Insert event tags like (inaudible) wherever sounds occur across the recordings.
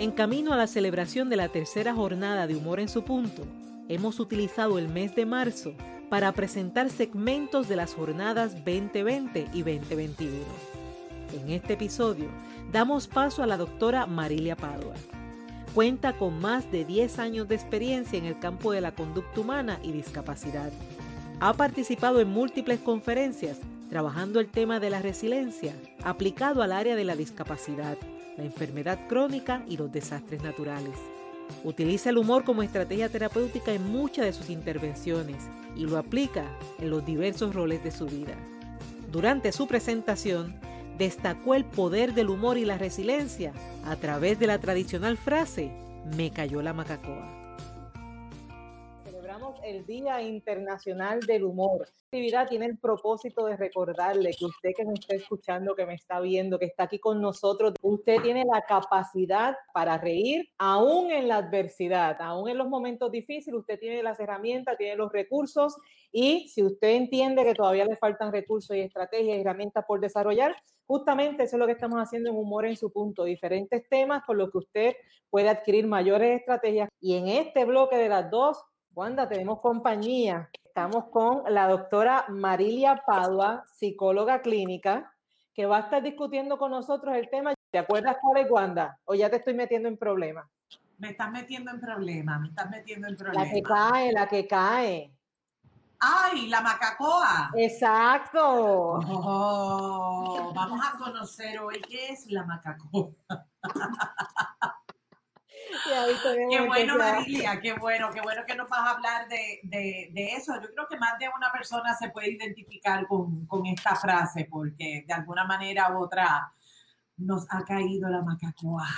En camino a la celebración de la tercera jornada de Humor en su punto, hemos utilizado el mes de marzo para presentar segmentos de las jornadas 2020 y 2021. En este episodio damos paso a la doctora Marilia Padua. Cuenta con más de 10 años de experiencia en el campo de la conducta humana y discapacidad. Ha participado en múltiples conferencias trabajando el tema de la resiliencia aplicado al área de la discapacidad la enfermedad crónica y los desastres naturales. Utiliza el humor como estrategia terapéutica en muchas de sus intervenciones y lo aplica en los diversos roles de su vida. Durante su presentación, destacó el poder del humor y la resiliencia a través de la tradicional frase, me cayó la macacoa el Día Internacional del Humor. Esta actividad tiene el propósito de recordarle que usted que me está escuchando, que me está viendo, que está aquí con nosotros, usted tiene la capacidad para reír aún en la adversidad, aún en los momentos difíciles, usted tiene las herramientas, tiene los recursos y si usted entiende que todavía le faltan recursos y estrategias y herramientas por desarrollar, justamente eso es lo que estamos haciendo en Humor en su punto, diferentes temas con los que usted puede adquirir mayores estrategias. Y en este bloque de las dos Wanda, tenemos compañía. Estamos con la doctora Marilia Padua, psicóloga clínica, que va a estar discutiendo con nosotros el tema. ¿Te acuerdas cuál es, Wanda? ¿O ya te estoy metiendo en problemas? Me estás metiendo en problemas, me estás metiendo en problemas. La que cae, la que cae. ¡Ay, la macacoa! Exacto. Oh, vamos a conocer hoy qué es la macacoa. (laughs) (laughs) qué bueno, Marilia, qué bueno, qué bueno que nos vas a hablar de, eso. Yo creo que más de una persona se puede identificar con, esta frase porque de alguna manera u otra nos ha caído la macacoa.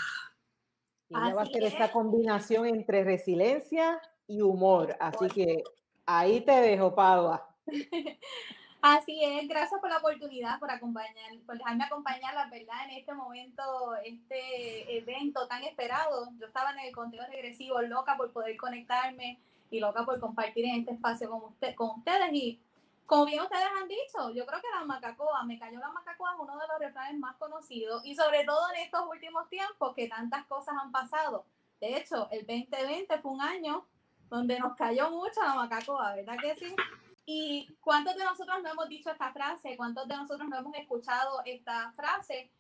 Y va a ser esta combinación entre resiliencia y humor. Así que ahí te dejo, Paua. (laughs) Así es, gracias por la oportunidad, por acompañar, por dejarme acompañar, la verdad, en este momento, este evento tan esperado. Yo estaba en el conteo regresivo, loca por poder conectarme y loca por compartir en este espacio con, usted, con ustedes. Y como bien ustedes han dicho, yo creo que la macacoa, me cayó la macacoa, es uno de los refranes más conocidos y sobre todo en estos últimos tiempos que tantas cosas han pasado. De hecho, el 2020 fue un año donde nos cayó mucho la macacoa, ¿verdad que sí? ¿Y cuántos de nosotros no hemos dicho esta frase? ¿Cuántos de nosotros no hemos escuchado esta frase?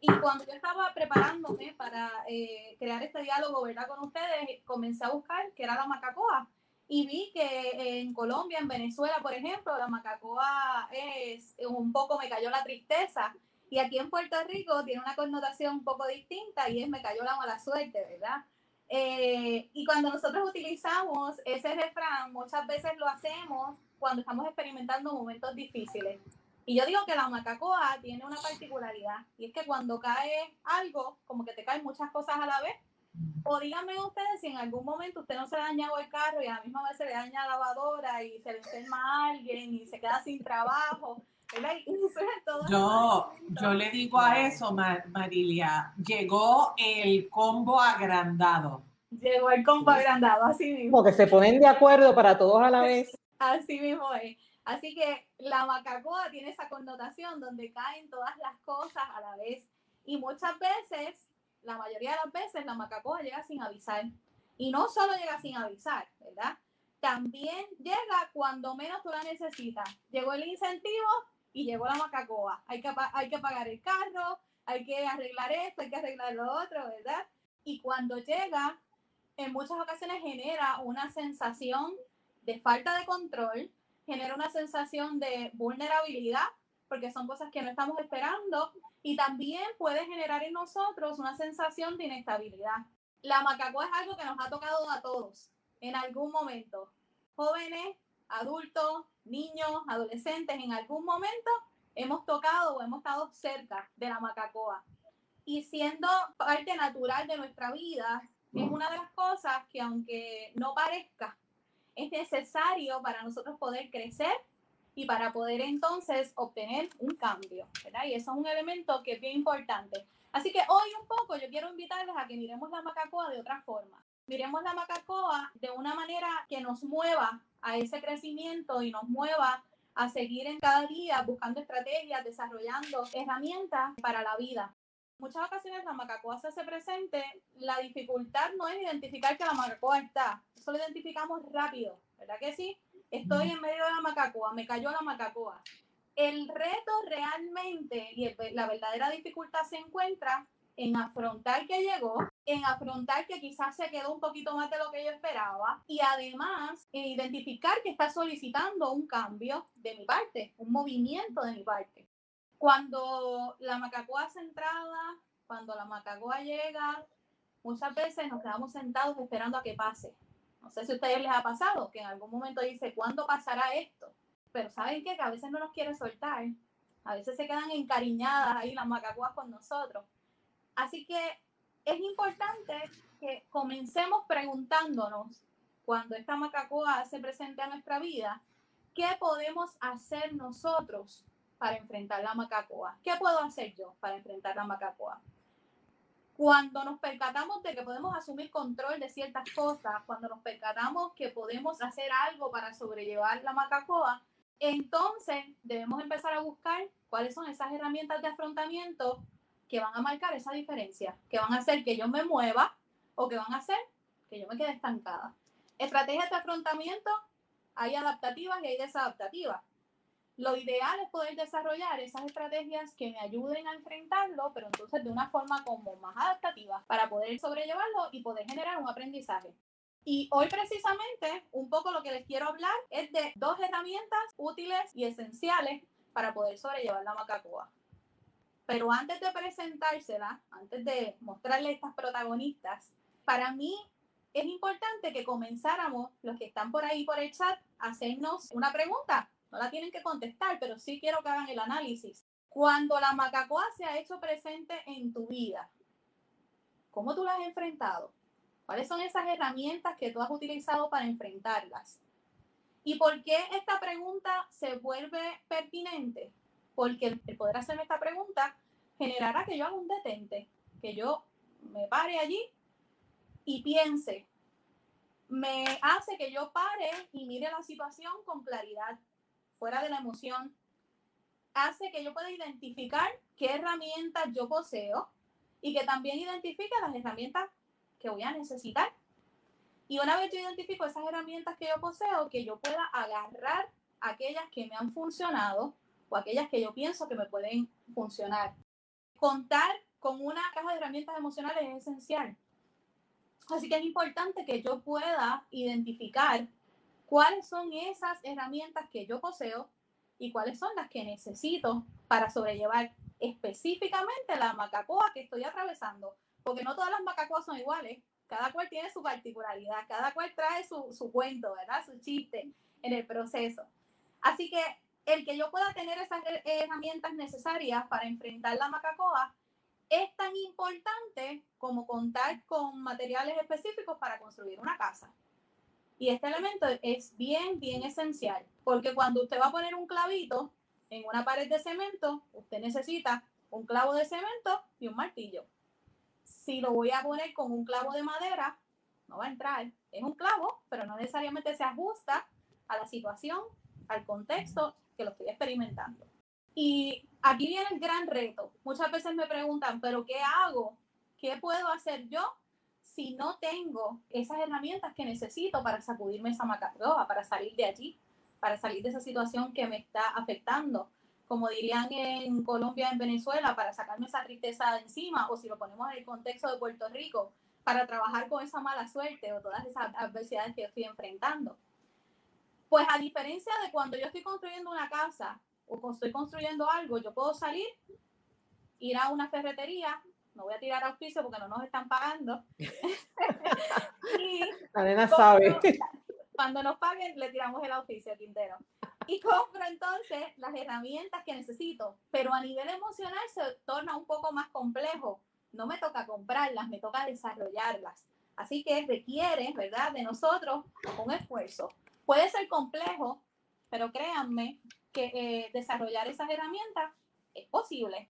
Y cuando yo estaba preparándome para eh, crear este diálogo ¿verdad? con ustedes, comencé a buscar qué era la macacoa. Y vi que en Colombia, en Venezuela, por ejemplo, la macacoa es un poco me cayó la tristeza. Y aquí en Puerto Rico tiene una connotación un poco distinta y es me cayó la mala suerte, ¿verdad? Eh, y cuando nosotros utilizamos ese refrán, muchas veces lo hacemos cuando estamos experimentando momentos difíciles. Y yo digo que la macacoa tiene una particularidad, y es que cuando cae algo, como que te caen muchas cosas a la vez, o díganme ustedes si en algún momento usted no se le ha dañado el carro y a la misma vez se le daña la lavadora y se le enferma a alguien y se queda sin trabajo. yo, yo le digo a eso, Marilia, llegó el combo agrandado. Llegó el combo agrandado, así mismo. Como que se ponen de acuerdo para todos a la vez. Así mismo es. Así que la macacoa tiene esa connotación donde caen todas las cosas a la vez. Y muchas veces, la mayoría de las veces, la macacoa llega sin avisar. Y no solo llega sin avisar, ¿verdad? También llega cuando menos tú la necesitas. Llegó el incentivo y llegó la macacoa. Hay que, hay que pagar el carro, hay que arreglar esto, hay que arreglar lo otro, ¿verdad? Y cuando llega, en muchas ocasiones genera una sensación de falta de control, genera una sensación de vulnerabilidad, porque son cosas que no estamos esperando, y también puede generar en nosotros una sensación de inestabilidad. La macacoa es algo que nos ha tocado a todos en algún momento. Jóvenes, adultos, niños, adolescentes, en algún momento hemos tocado o hemos estado cerca de la macacoa. Y siendo parte natural de nuestra vida, es una de las cosas que aunque no parezca, es necesario para nosotros poder crecer y para poder entonces obtener un cambio, ¿verdad? Y eso es un elemento que es bien importante. Así que hoy un poco yo quiero invitarles a que miremos la macacoa de otra forma. Miremos la macacoa de una manera que nos mueva a ese crecimiento y nos mueva a seguir en cada día buscando estrategias, desarrollando herramientas para la vida. Muchas ocasiones la macacoa se hace presente, la dificultad no es identificar que la macacoa está, eso lo identificamos rápido, ¿verdad que sí? Estoy en medio de la macacoa, me cayó la macacoa. El reto realmente y la verdadera dificultad se encuentra en afrontar que llegó, en afrontar que quizás se quedó un poquito más de lo que yo esperaba y además en identificar que está solicitando un cambio de mi parte, un movimiento de mi parte. Cuando la macacoa centrada, cuando la macacoa llega, muchas veces nos quedamos sentados esperando a que pase. No sé si a ustedes les ha pasado que en algún momento dice, ¿cuándo pasará esto? Pero ¿saben qué? Que a veces no nos quiere soltar. A veces se quedan encariñadas ahí las macacoas con nosotros. Así que es importante que comencemos preguntándonos cuando esta macacoa se presente a nuestra vida, ¿qué podemos hacer nosotros para enfrentar la macacoa? ¿Qué puedo hacer yo para enfrentar la macacoa? Cuando nos percatamos de que podemos asumir control de ciertas cosas, cuando nos percatamos que podemos hacer algo para sobrellevar la macacoa, entonces debemos empezar a buscar cuáles son esas herramientas de afrontamiento que van a marcar esa diferencia, que van a hacer que yo me mueva o que van a hacer que yo me quede estancada. Estrategias de afrontamiento, hay adaptativas y hay desadaptativas. Lo ideal es poder desarrollar esas estrategias que me ayuden a enfrentarlo, pero entonces de una forma como más adaptativa para poder sobrellevarlo y poder generar un aprendizaje. Y hoy precisamente un poco lo que les quiero hablar es de dos herramientas útiles y esenciales para poder sobrellevar la macacoa. Pero antes de presentársela, antes de mostrarle estas protagonistas, para mí es importante que comenzáramos, los que están por ahí por el chat, a hacernos una pregunta. No la tienen que contestar, pero sí quiero que hagan el análisis. Cuando la macacoa se ha hecho presente en tu vida, ¿cómo tú la has enfrentado? ¿Cuáles son esas herramientas que tú has utilizado para enfrentarlas? ¿Y por qué esta pregunta se vuelve pertinente? Porque el poder hacerme esta pregunta generará que yo haga un detente, que yo me pare allí y piense. Me hace que yo pare y mire la situación con claridad, fuera de la emoción. Hace que yo pueda identificar qué herramientas yo poseo y que también identifique las herramientas que voy a necesitar. Y una vez yo identifico esas herramientas que yo poseo, que yo pueda agarrar aquellas que me han funcionado o aquellas que yo pienso que me pueden funcionar contar con una caja de herramientas emocionales es esencial. Así que es importante que yo pueda identificar cuáles son esas herramientas que yo poseo y cuáles son las que necesito para sobrellevar específicamente la macacoa que estoy atravesando. Porque no todas las macacoas son iguales. Cada cual tiene su particularidad, cada cual trae su, su cuento, ¿verdad? Su chiste en el proceso. Así que el que yo pueda tener esas herramientas necesarias para enfrentar la macacoa es tan importante como contar con materiales específicos para construir una casa. Y este elemento es bien, bien esencial, porque cuando usted va a poner un clavito en una pared de cemento, usted necesita un clavo de cemento y un martillo. Si lo voy a poner con un clavo de madera, no va a entrar. Es un clavo, pero no necesariamente se ajusta a la situación, al contexto que lo estoy experimentando. Y aquí viene el gran reto. Muchas veces me preguntan, pero ¿qué hago? ¿Qué puedo hacer yo si no tengo esas herramientas que necesito para sacudirme esa macaroa, para salir de allí, para salir de esa situación que me está afectando? Como dirían en Colombia, en Venezuela, para sacarme esa tristeza de encima, o si lo ponemos en el contexto de Puerto Rico, para trabajar con esa mala suerte o todas esas adversidades que estoy enfrentando. Pues a diferencia de cuando yo estoy construyendo una casa o estoy construyendo algo, yo puedo salir, ir a una ferretería, no voy a tirar auspicio porque no nos están pagando. (laughs) y La nena sabe. (laughs) Cuando nos paguen, le tiramos el auspicio, Quintero. Y compro entonces las herramientas que necesito, pero a nivel emocional se torna un poco más complejo. No me toca comprarlas, me toca desarrollarlas. Así que requiere, ¿verdad?, de nosotros un esfuerzo. Puede ser complejo, pero créanme que eh, desarrollar esas herramientas es posible.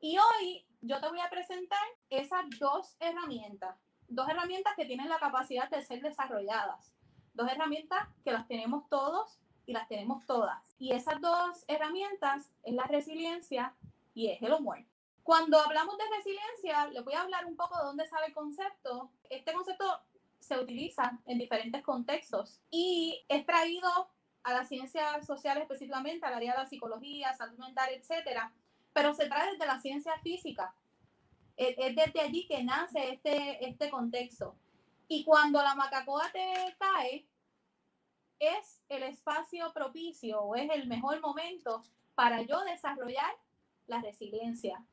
Y hoy yo te voy a presentar esas dos herramientas, dos herramientas que tienen la capacidad de ser desarrolladas, dos herramientas que las tenemos todos y las tenemos todas. Y esas dos herramientas es la resiliencia y es el humor. Cuando hablamos de resiliencia, les voy a hablar un poco de dónde sale el concepto. Este concepto se utiliza en diferentes contextos y es traído a las ciencias sociales específicamente, al área de la psicología, salud mental, etcétera, pero se trae desde la ciencia física. Es, desde allí que nace este, este contexto. Y cuando la macacoa te cae, es el espacio propicio o es el mejor momento para yo desarrollar la resiliencia.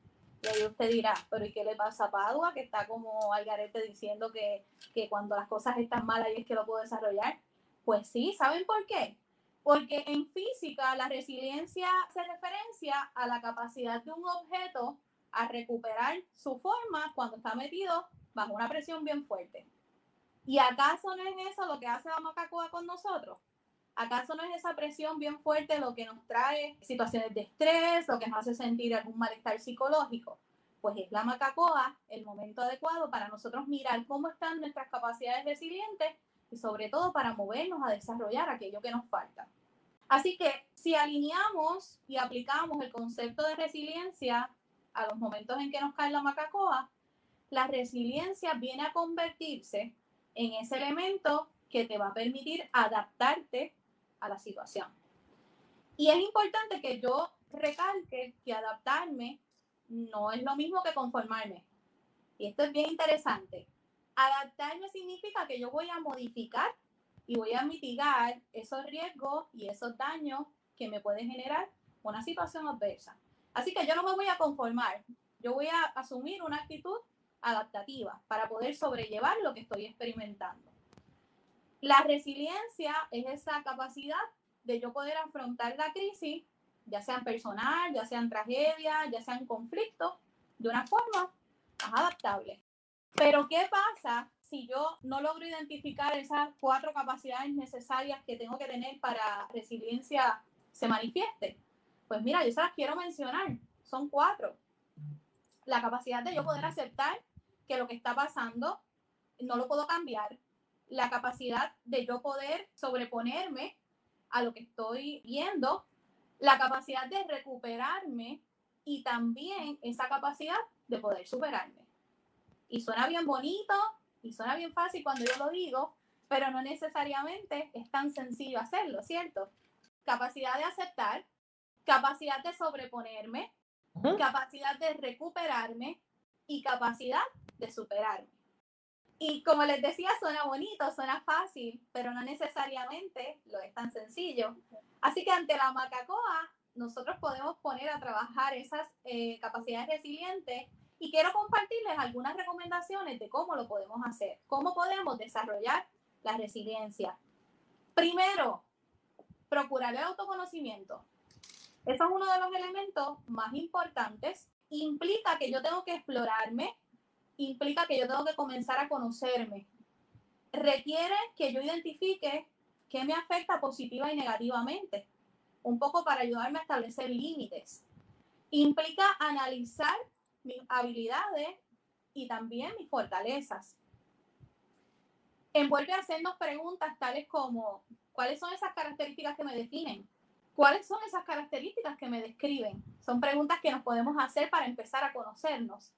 Y ahí usted dirá, pero ¿y qué le pasa a Padua? Que está como Algarete diciendo que, que cuando las cosas están mal ahí es que lo puedo desarrollar. Pues sí, ¿saben por qué? Porque en física la resiliencia se referencia a la capacidad de un objeto a recuperar su forma cuando está metido bajo una presión bien fuerte. ¿Y acaso no es eso lo que hace la macacoa con nosotros? ¿Acaso no es esa presión bien fuerte lo que nos trae situaciones de estrés, lo que nos hace sentir algún malestar psicológico? Pues es la macacoa el momento adecuado para nosotros mirar cómo están nuestras capacidades resilientes y sobre todo para movernos a desarrollar aquello que nos falta. Así que si alineamos y aplicamos el concepto de resiliencia a los momentos en que nos cae la macacoa, la resiliencia viene a convertirse en ese elemento que te va a permitir adaptarte a la situación. Y es importante que yo recalque que adaptarme no es lo mismo que conformarme. Y esto es bien interesante. Adaptarme significa que yo voy a modificar y voy a mitigar esos riesgos y esos daños que me puede generar una situación adversa. Así que yo no me voy a conformar, yo voy a asumir una actitud adaptativa para poder sobrellevar lo que estoy experimentando. La resiliencia es esa capacidad de yo poder afrontar la crisis, ya sean personal, ya sean tragedias, ya sean conflictos, de una forma más adaptable. Pero ¿qué pasa si yo no logro identificar esas cuatro capacidades necesarias que tengo que tener para resiliencia se manifieste? Pues mira, yo se las quiero mencionar. Son cuatro. La capacidad de yo poder aceptar que lo que está pasando no lo puedo cambiar, la capacidad de yo poder sobreponerme a lo que estoy viendo, la capacidad de recuperarme y también esa capacidad de poder superarme. Y suena bien bonito y suena bien fácil cuando yo lo digo, pero no necesariamente es tan sencillo hacerlo, ¿cierto? Capacidad de aceptar, capacidad de sobreponerme, capacidad de recuperarme y capacidad de superarme. Y como les decía, suena bonito, suena fácil, pero no necesariamente lo es tan sencillo. Así que ante la macacoa, nosotros podemos poner a trabajar esas eh, capacidades resilientes y quiero compartirles algunas recomendaciones de cómo lo podemos hacer, cómo podemos desarrollar la resiliencia. Primero, procurar el autoconocimiento. Eso es uno de los elementos más importantes. Implica que yo tengo que explorarme, implica que yo tengo que comenzar a conocerme. Requiere que yo identifique qué me afecta positiva y negativamente, un poco para ayudarme a establecer límites. Implica analizar mis habilidades y también mis fortalezas. Envuelve a hacernos preguntas tales como, ¿cuáles son esas características que me definen? ¿Cuáles son esas características que me describen? Son preguntas que nos podemos hacer para empezar a conocernos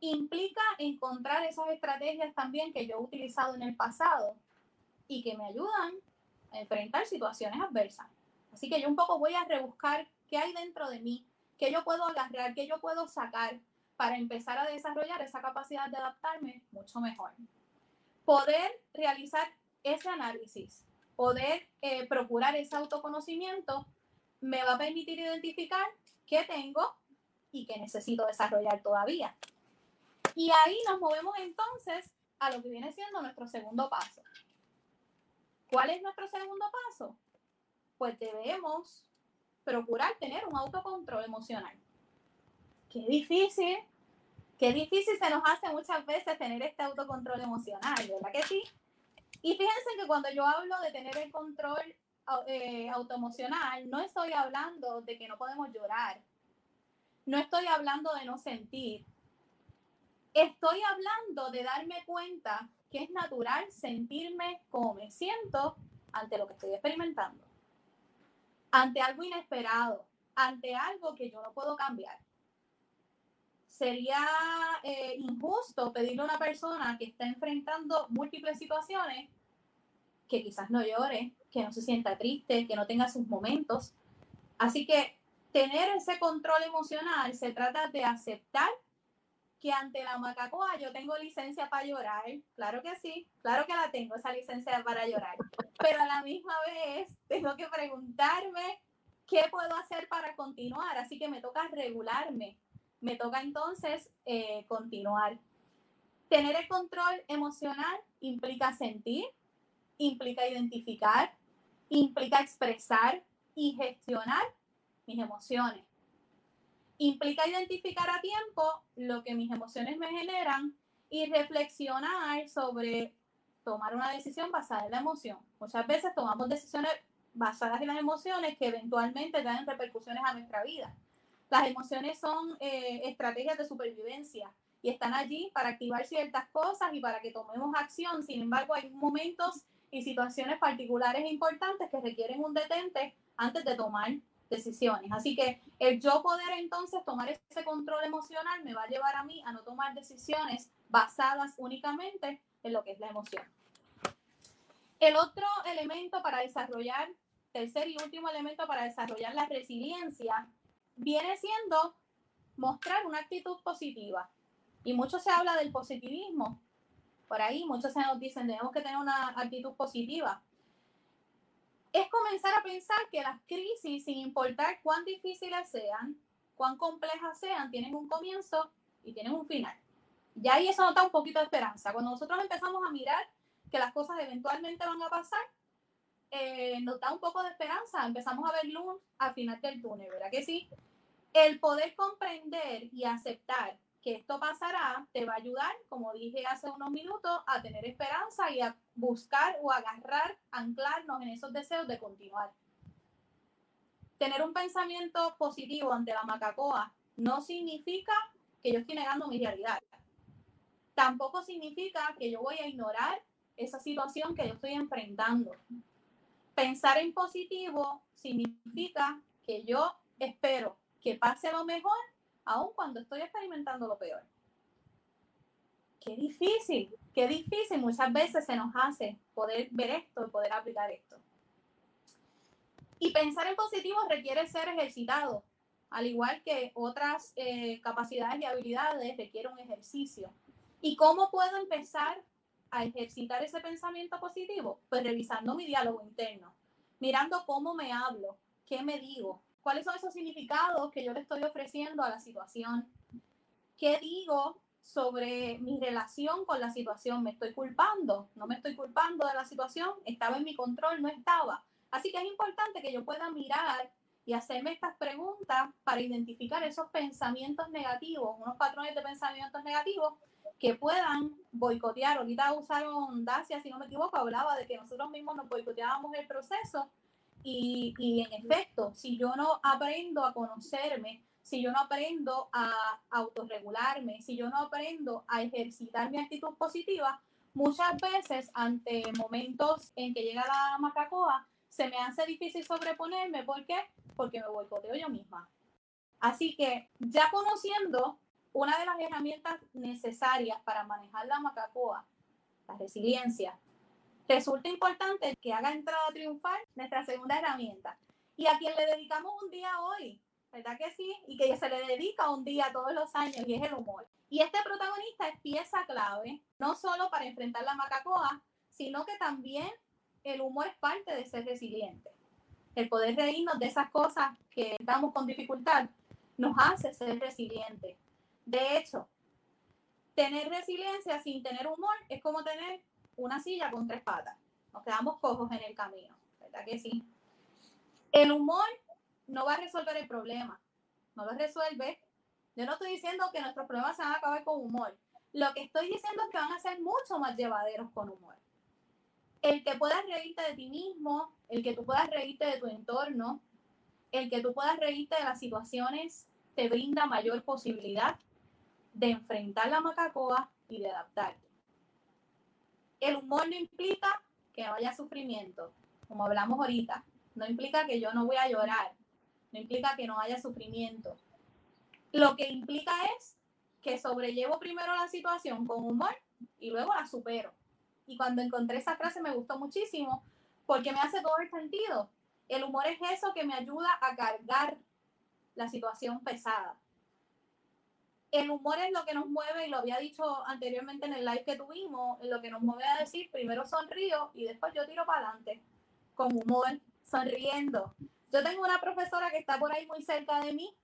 implica encontrar esas estrategias también que yo he utilizado en el pasado y que me ayudan a enfrentar situaciones adversas. Así que yo un poco voy a rebuscar qué hay dentro de mí, qué yo puedo agarrar, qué yo puedo sacar para empezar a desarrollar esa capacidad de adaptarme mucho mejor. Poder realizar ese análisis, poder eh, procurar ese autoconocimiento, me va a permitir identificar qué tengo y qué necesito desarrollar todavía. Y ahí nos movemos entonces a lo que viene siendo nuestro segundo paso. ¿Cuál es nuestro segundo paso? Pues debemos procurar tener un autocontrol emocional. Qué difícil, qué difícil se nos hace muchas veces tener este autocontrol emocional, ¿verdad que sí? Y fíjense que cuando yo hablo de tener el control eh, autoemocional, no estoy hablando de que no podemos llorar, no estoy hablando de no sentir, Estoy hablando de darme cuenta que es natural sentirme como me siento ante lo que estoy experimentando, ante algo inesperado, ante algo que yo no puedo cambiar. Sería eh, injusto pedirle a una persona que está enfrentando múltiples situaciones que quizás no llore, que no se sienta triste, que no tenga sus momentos. Así que tener ese control emocional se trata de aceptar que ante la macacoa yo tengo licencia para llorar, claro que sí, claro que la tengo, esa licencia para llorar, pero a la misma vez tengo que preguntarme qué puedo hacer para continuar, así que me toca regularme, me toca entonces eh, continuar. Tener el control emocional implica sentir, implica identificar, implica expresar y gestionar mis emociones implica identificar a tiempo lo que mis emociones me generan y reflexionar sobre tomar una decisión basada en la emoción. Muchas veces tomamos decisiones basadas en las emociones que eventualmente traen repercusiones a nuestra vida. Las emociones son eh, estrategias de supervivencia y están allí para activar ciertas cosas y para que tomemos acción. Sin embargo, hay momentos y situaciones particulares e importantes que requieren un detente antes de tomar decisiones. Así que el yo poder entonces tomar ese control emocional me va a llevar a mí a no tomar decisiones basadas únicamente en lo que es la emoción. El otro elemento para desarrollar, tercer y último elemento para desarrollar la resiliencia, viene siendo mostrar una actitud positiva. Y mucho se habla del positivismo. Por ahí muchos se nos dicen, tenemos que tener una actitud positiva es comenzar a pensar que las crisis, sin importar cuán difíciles sean, cuán complejas sean, tienen un comienzo y tienen un final. Y ahí eso nos da un poquito de esperanza. Cuando nosotros empezamos a mirar que las cosas eventualmente van a pasar, eh, nos da un poco de esperanza. Empezamos a ver luz al final del túnel, ¿verdad que sí? El poder comprender y aceptar que esto pasará, te va a ayudar, como dije hace unos minutos, a tener esperanza y a buscar o agarrar, anclarnos en esos deseos de continuar. Tener un pensamiento positivo ante la macacoa no significa que yo estoy negando mi realidad. Tampoco significa que yo voy a ignorar esa situación que yo estoy enfrentando. Pensar en positivo significa que yo espero que pase lo mejor aun cuando estoy experimentando lo peor. Qué difícil, qué difícil muchas veces se nos hace poder ver esto y poder aplicar esto. Y pensar en positivo requiere ser ejercitado, al igual que otras eh, capacidades y habilidades requiere un ejercicio. ¿Y cómo puedo empezar a ejercitar ese pensamiento positivo? Pues revisando mi diálogo interno, mirando cómo me hablo, qué me digo, cuáles son esos significados que yo le estoy ofreciendo a la situación, qué digo sobre mi relación con la situación, me estoy culpando, no me estoy culpando de la situación, estaba en mi control, no estaba. Así que es importante que yo pueda mirar y hacerme estas preguntas para identificar esos pensamientos negativos, unos patrones de pensamientos negativos que puedan boicotear. Ahorita usaron Dacia, si no me equivoco, hablaba de que nosotros mismos nos boicoteábamos el proceso y, en efecto, si yo no aprendo a conocerme, si yo no aprendo a autorregularme, si yo no aprendo a ejercitar mi actitud positiva, muchas veces ante momentos en que llega la macacoa, se me hace difícil sobreponerme. ¿Por qué? Porque me boicoteo yo misma. Así que ya conociendo una de las herramientas necesarias para manejar la macacoa, la resiliencia, resulta importante que haga entrada triunfal nuestra segunda herramienta. Y a quien le dedicamos un día hoy, ¿verdad que sí? Y que se le dedica un día todos los años y es el humor. Y este protagonista es pieza clave, no solo para enfrentar la macacoa, sino que también el humor es parte de ser resiliente. El poder reírnos de esas cosas que estamos con dificultad nos hace ser resilientes. De hecho, tener resiliencia sin tener humor es como tener una silla con tres patas. Nos quedamos cojos en el camino, ¿verdad que sí? El humor no va a resolver el problema, no lo resuelve. Yo no estoy diciendo que nuestros problemas se van a acabar con humor. Lo que estoy diciendo es que van a ser mucho más llevaderos con humor. El que puedas reírte de ti mismo, el que tú puedas reírte de tu entorno, el que tú puedas reírte de las situaciones, te brinda mayor posibilidad de enfrentar la macacoa y de adaptarte. El humor no implica que no haya sufrimiento, como hablamos ahorita. No implica que yo no voy a llorar. No implica que no haya sufrimiento. Lo que implica es que sobrellevo primero la situación con humor y luego la supero. Y cuando encontré esa frase me gustó muchísimo porque me hace todo el sentido. El humor es eso que me ayuda a cargar la situación pesada. El humor es lo que nos mueve, y lo había dicho anteriormente en el live que tuvimos, lo que nos mueve a decir, primero sonrío y después yo tiro para adelante, con humor, sonriendo. Yo tengo una profesora que está por ahí muy cerca de mí,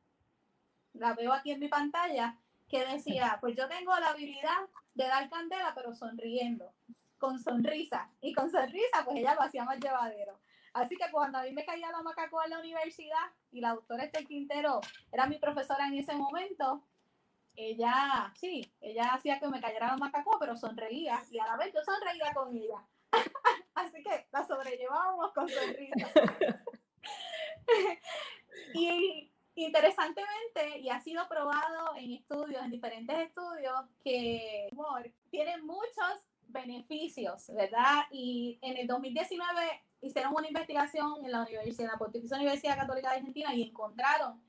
la veo aquí en mi pantalla, que decía, pues yo tengo la habilidad de dar candela, pero sonriendo, con sonrisa. Y con sonrisa, pues ella lo hacía más llevadero. Así que cuando a mí me caía la macaco en la universidad y la doctora Estel Quintero era mi profesora en ese momento, ella, sí, ella hacía que me cayera la macaco, pero sonreía y a la vez yo sonreía con ella. (laughs) Así que la sobrellevábamos con sonrisa. (laughs) y interesantemente, y ha sido probado en estudios, en diferentes estudios, que el humor tiene muchos beneficios, ¿verdad? Y en el 2019 hicieron una investigación en la Universidad, Pontificia Universidad Católica de Argentina y encontraron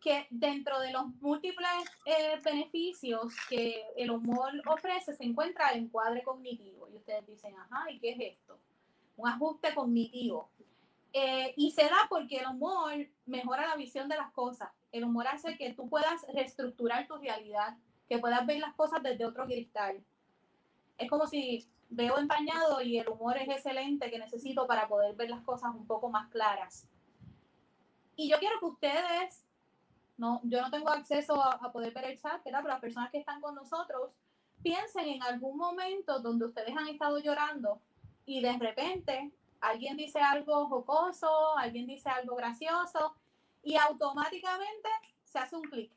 que dentro de los múltiples eh, beneficios que el humor ofrece se encuentra el encuadre cognitivo. Y ustedes dicen, ajá, ¿y qué es esto? Un ajuste cognitivo. Eh, y se da porque el humor mejora la visión de las cosas. El humor hace que tú puedas reestructurar tu realidad, que puedas ver las cosas desde otro cristal. Es como si veo empañado y el humor es excelente que necesito para poder ver las cosas un poco más claras. Y yo quiero que ustedes, yo no tengo acceso a, poder ver el chat, pero las personas que están con nosotros, piensen en algún momento donde ustedes han estado llorando y de repente alguien dice algo jocoso, alguien dice algo gracioso y automáticamente se hace un clic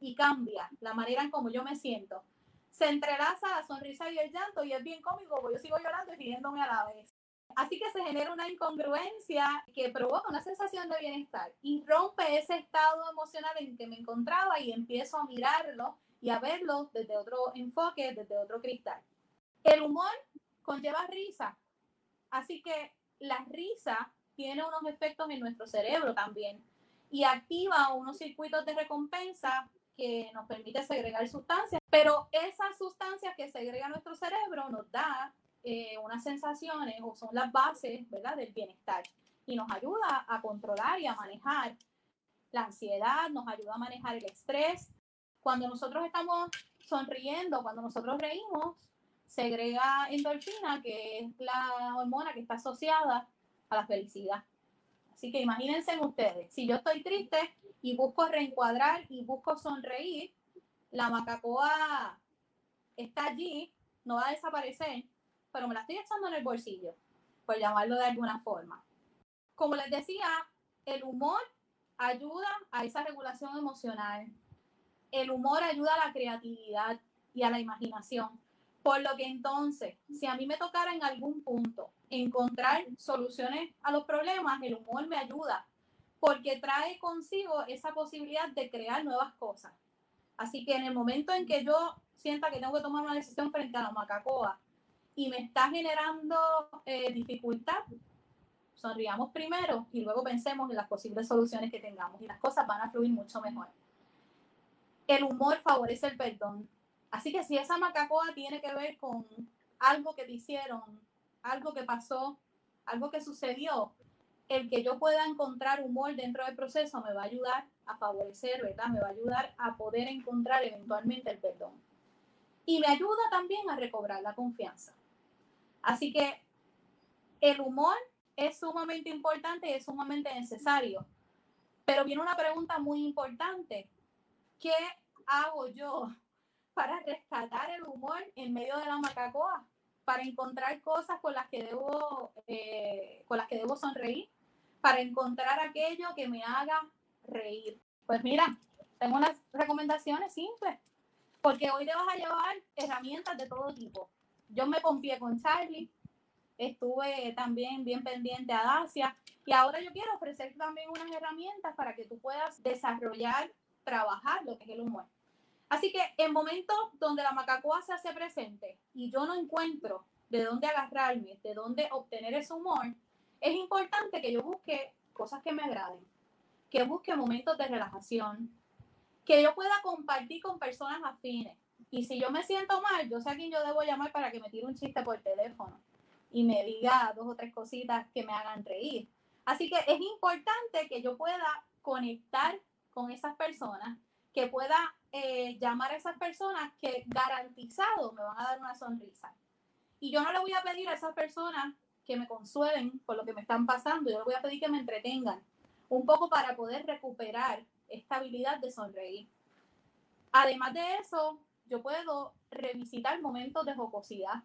y cambia la manera en cómo yo me siento. Se entrelaza la sonrisa y el llanto y es bien cómico porque yo sigo llorando y riéndome a la vez. Así que se genera una incongruencia que provoca una sensación de bienestar y rompe ese estado emocional en que me encontraba y empiezo a mirarlo y a verlo desde otro enfoque, desde otro cristal. El humor conlleva risa, así que la risa tiene unos efectos en nuestro cerebro también y activa unos circuitos de recompensa que nos permite segregar sustancias, pero esas sustancias que segrega nuestro cerebro nos da eh, unas sensaciones o son las bases ¿verdad? del bienestar y nos ayuda a controlar y a manejar la ansiedad, nos ayuda a manejar el estrés. Cuando nosotros estamos sonriendo, cuando nosotros reímos, segrega endorfina, que es la hormona que está asociada a la felicidad. Así que imagínense ustedes, si yo estoy triste y busco reencuadrar y busco sonreír, la macacoa está allí, no va a desaparecer, pero me la estoy echando en el bolsillo, por llamarlo de alguna forma. Como les decía, el humor ayuda a esa regulación emocional. El humor ayuda a la creatividad y a la imaginación. Por lo que entonces, si a mí me tocara en algún punto encontrar soluciones a los problemas, el humor me ayuda porque trae consigo esa posibilidad de crear nuevas cosas. Así que en el momento en que yo sienta que tengo que tomar una decisión frente a la macacoa y me está generando eh, dificultad, sonriamos primero y luego pensemos en las posibles soluciones que tengamos y las cosas van a fluir mucho mejor. El humor favorece el perdón. Así que si esa macacoa tiene que ver con algo que te hicieron, algo que pasó, algo que sucedió, el que yo pueda encontrar humor dentro del proceso me va a ayudar a favorecer, ¿verdad? Me va a ayudar a poder encontrar eventualmente el perdón. Y me ayuda también a recobrar la confianza. Así que el humor es sumamente importante y es sumamente necesario. Pero viene una pregunta muy importante. ¿Qué hago yo (laughs) para rescatar el humor en medio de la macacoa? Para encontrar cosas con las que debo, eh, con las que debo sonreír, para encontrar aquello que me haga reír. Pues mira, tengo unas recomendaciones simples, porque hoy te vas a llevar herramientas de todo tipo. Yo me confié con Charlie, estuve también bien pendiente a Dacia y ahora yo quiero ofrecer también unas herramientas para que tú puedas desarrollar, trabajar lo que es el humor. Así que en momentos donde la macacoa se hace presente y yo no encuentro de dónde agarrarme, de dónde obtener ese humor, es importante que yo busque cosas que me agraden, que busque momentos de relajación, que yo pueda compartir con personas afines. Y si yo me siento mal, yo sé a quién yo debo llamar para que me tire un chiste por teléfono y me diga dos o tres cositas que me hagan reír. Así que es importante que yo pueda conectar con esas personas, que pueda eh, llamar a esas personas que garantizado me van a dar una sonrisa. Y yo no le voy a pedir a esas personas que me consuelen por lo que me están pasando, yo le voy a pedir que me entretengan un poco para poder recuperar esta habilidad de sonreír. Además de eso, yo puedo revisitar momentos de jocosidad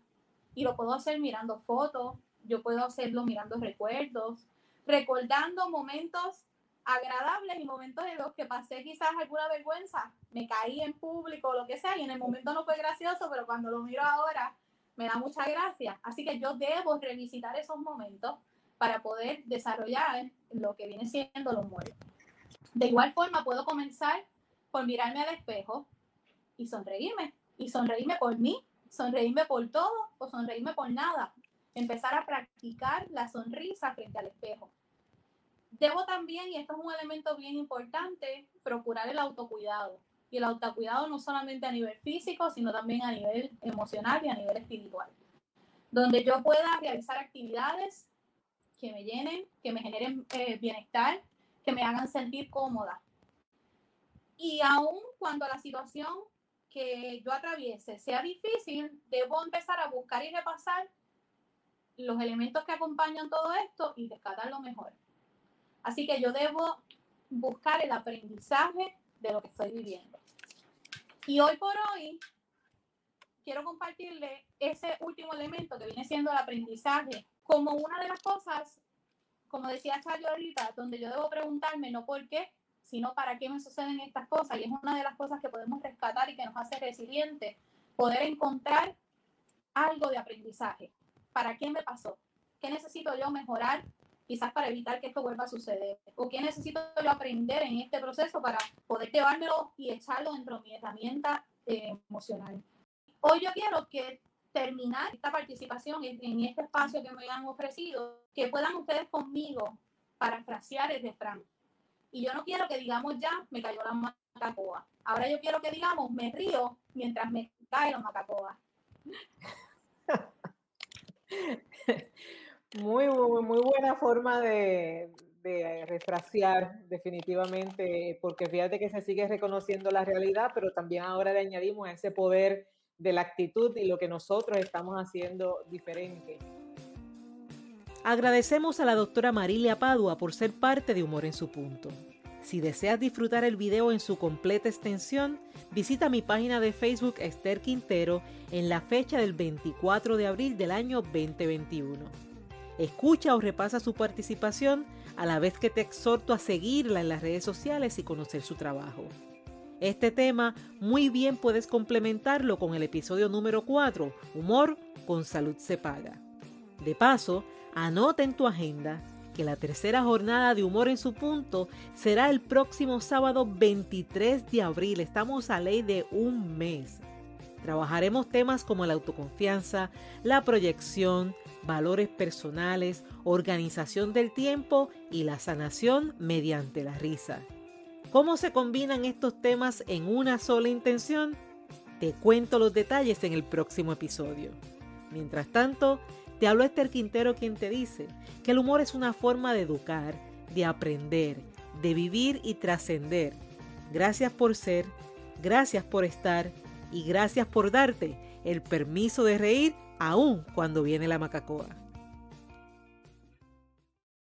y lo puedo hacer mirando fotos, yo puedo hacerlo mirando recuerdos, recordando momentos agradables y momentos en los que pasé quizás alguna vergüenza, me caí en público, lo que sea, y en el momento no fue gracioso, pero cuando lo miro ahora me da mucha gracia. Así que yo debo revisitar esos momentos para poder desarrollar lo que viene siendo los muertos. De igual forma, puedo comenzar por mirarme al espejo y sonreírme, y sonreírme por mí, sonreírme por todo o sonreírme por nada. Empezar a practicar la sonrisa frente al espejo. Debo también, y esto es un elemento bien importante, procurar el autocuidado. Y el autocuidado no solamente a nivel físico, sino también a nivel emocional y a nivel espiritual. Donde yo pueda realizar actividades que me llenen, que me generen eh, bienestar, que me hagan sentir cómoda. Y aún cuando la situación que yo atraviese sea difícil, debo empezar a buscar y repasar los elementos que acompañan todo esto y rescatar lo mejor. Así que yo debo buscar el aprendizaje de lo que estoy viviendo. Y hoy por hoy quiero compartirle ese último elemento que viene siendo el aprendizaje como una de las cosas, como decía Charlie ahorita, donde yo debo preguntarme no por qué, sino para qué me suceden estas cosas. Y es una de las cosas que podemos rescatar y que nos hace resilientes, poder encontrar algo de aprendizaje. ¿Para qué me pasó? ¿Qué necesito yo mejorar quizás para evitar que esto vuelva a suceder? ¿O qué necesito yo aprender en este proceso para poder llevármelo y echarlo dentro de mi herramienta eh, emocional? Hoy yo quiero que terminar esta participación en, este espacio que me han ofrecido, que puedan ustedes conmigo parafrasear el refrán. Y yo no quiero que digamos ya, me cayó la macacoa. Ahora yo quiero que digamos, me río mientras me cae la macacoa. (laughs) Muy, muy, buena forma de, de refrasear definitivamente, porque fíjate que se sigue reconociendo la realidad, pero también ahora le añadimos ese poder de la actitud y lo que nosotros estamos haciendo diferente. Agradecemos a la doctora Marilia Padua por ser parte de Humor en su punto. Si deseas disfrutar el video en su completa extensión, visita mi página de Facebook Esther Quintero en la fecha del 24 de abril del año 2021. Escucha o repasa su participación a la vez que te exhorto a seguirla en las redes sociales y conocer su trabajo. Este tema muy bien puedes complementarlo con el episodio número 4, Humor con Salud se paga. De paso, anota en tu agenda que la tercera jornada de Humor en su punto será el próximo sábado 23 de abril. Estamos a ley de un mes. Trabajaremos temas como la autoconfianza, la proyección, valores personales, organización del tiempo y la sanación mediante la risa. ¿Cómo se combinan estos temas en una sola intención? Te cuento los detalles en el próximo episodio. Mientras tanto, te hablo Esther Quintero quien te dice que el humor es una forma de educar, de aprender, de vivir y trascender. Gracias por ser, gracias por estar y gracias por darte el permiso de reír aún cuando viene la macacoa.